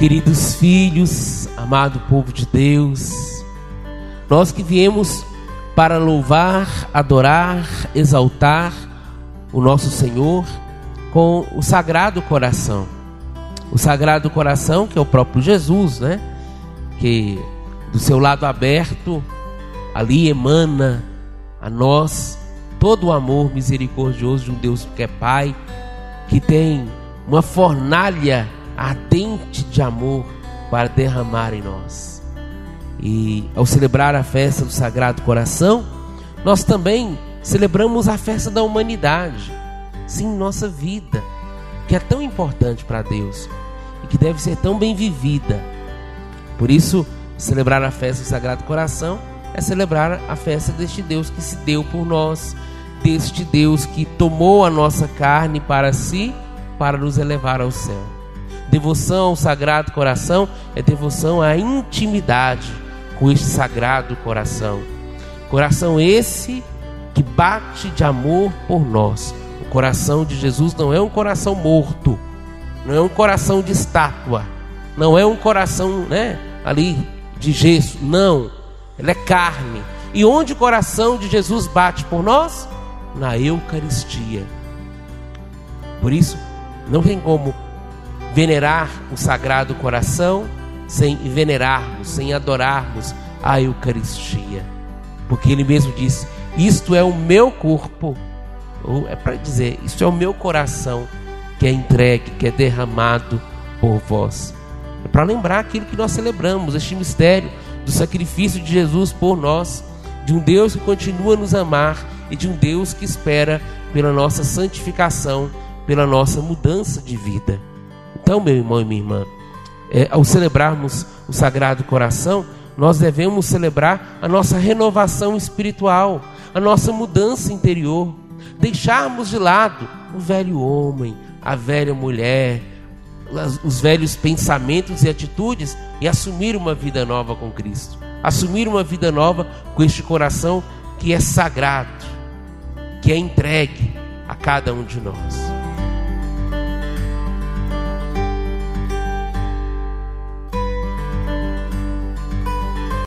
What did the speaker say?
queridos filhos, amado povo de Deus, nós que viemos para louvar, adorar, exaltar o nosso Senhor com o Sagrado Coração. O Sagrado Coração, que é o próprio Jesus, né? Que do seu lado aberto, ali emana a nós todo o amor misericordioso de um Deus que é Pai, que tem uma fornalha ardente de amor para derramar em nós. E ao celebrar a festa do Sagrado Coração, nós também celebramos a festa da humanidade, sim, nossa vida, que é tão importante para Deus e que deve ser tão bem vivida. Por isso, celebrar a festa do Sagrado Coração é celebrar a festa deste Deus que se deu por nós, deste Deus que tomou a nossa carne para si, para nos elevar ao céu. Devoção ao Sagrado Coração é devoção à intimidade com este Sagrado Coração. Coração esse que bate de amor por nós. O coração de Jesus não é um coração morto, não é um coração de estátua, não é um coração, né, ali de gesso, não. Ele é carne. E onde o coração de Jesus bate por nós? Na Eucaristia. Por isso, não tem como venerar o Sagrado Coração sem venerarmos, sem adorarmos a Eucaristia. Porque ele mesmo disse: Isto é o meu corpo. Ou é para dizer: Isto é o meu coração que é entregue, que é derramado por vós. É para lembrar aquilo que nós celebramos, este mistério do sacrifício de Jesus por nós, de um Deus que continua a nos amar e de um Deus que espera pela nossa santificação, pela nossa mudança de vida. Então, meu irmão e minha irmã, é, ao celebrarmos o Sagrado Coração, nós devemos celebrar a nossa renovação espiritual, a nossa mudança interior, deixarmos de lado o velho homem, a velha mulher, os velhos pensamentos e atitudes e assumir uma vida nova com Cristo. Assumir uma vida nova com este coração que é sagrado, que é entregue a cada um de nós.